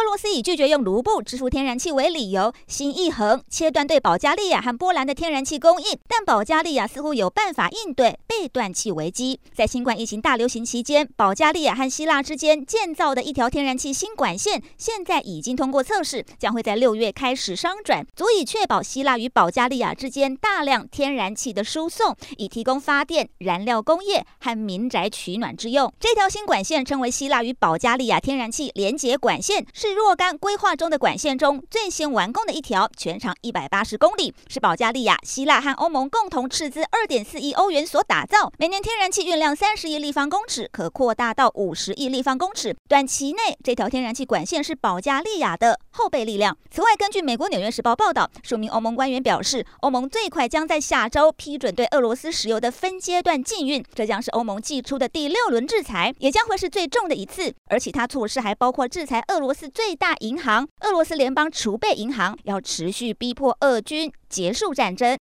俄罗斯以拒绝用卢布支付天然气为理由，心一横，切断对保加利亚和波兰的天然气供应。但保加利亚似乎有办法应对被断气危机。在新冠疫情大流行期间，保加利亚和希腊之间建造的一条天然气新管线，现在已经通过测试，将会在六月开始商转，足以确保希腊与保加利亚之间大量天然气的输送，以提供发电、燃料工业和民宅取暖之用。这条新管线称为希腊与保加利亚天然气连接管线，是。若干规划中的管线中最先完工的一条，全长一百八十公里，是保加利亚、希腊和欧盟共同斥资二点四亿欧元所打造。每年天然气运量三十亿立方公尺，可扩大到五十亿立方公尺。短期内，这条天然气管线是保加利亚的后备力量。此外，根据美国《纽约时报》报道，数名欧盟官员表示，欧盟最快将在下周批准对俄罗斯石油的分阶段禁运，这将是欧盟祭出的第六轮制裁，也将会是最重的一次。而其他措施还包括制裁俄罗斯。最大银行俄罗斯联邦储备银行要持续逼迫俄军结束战争。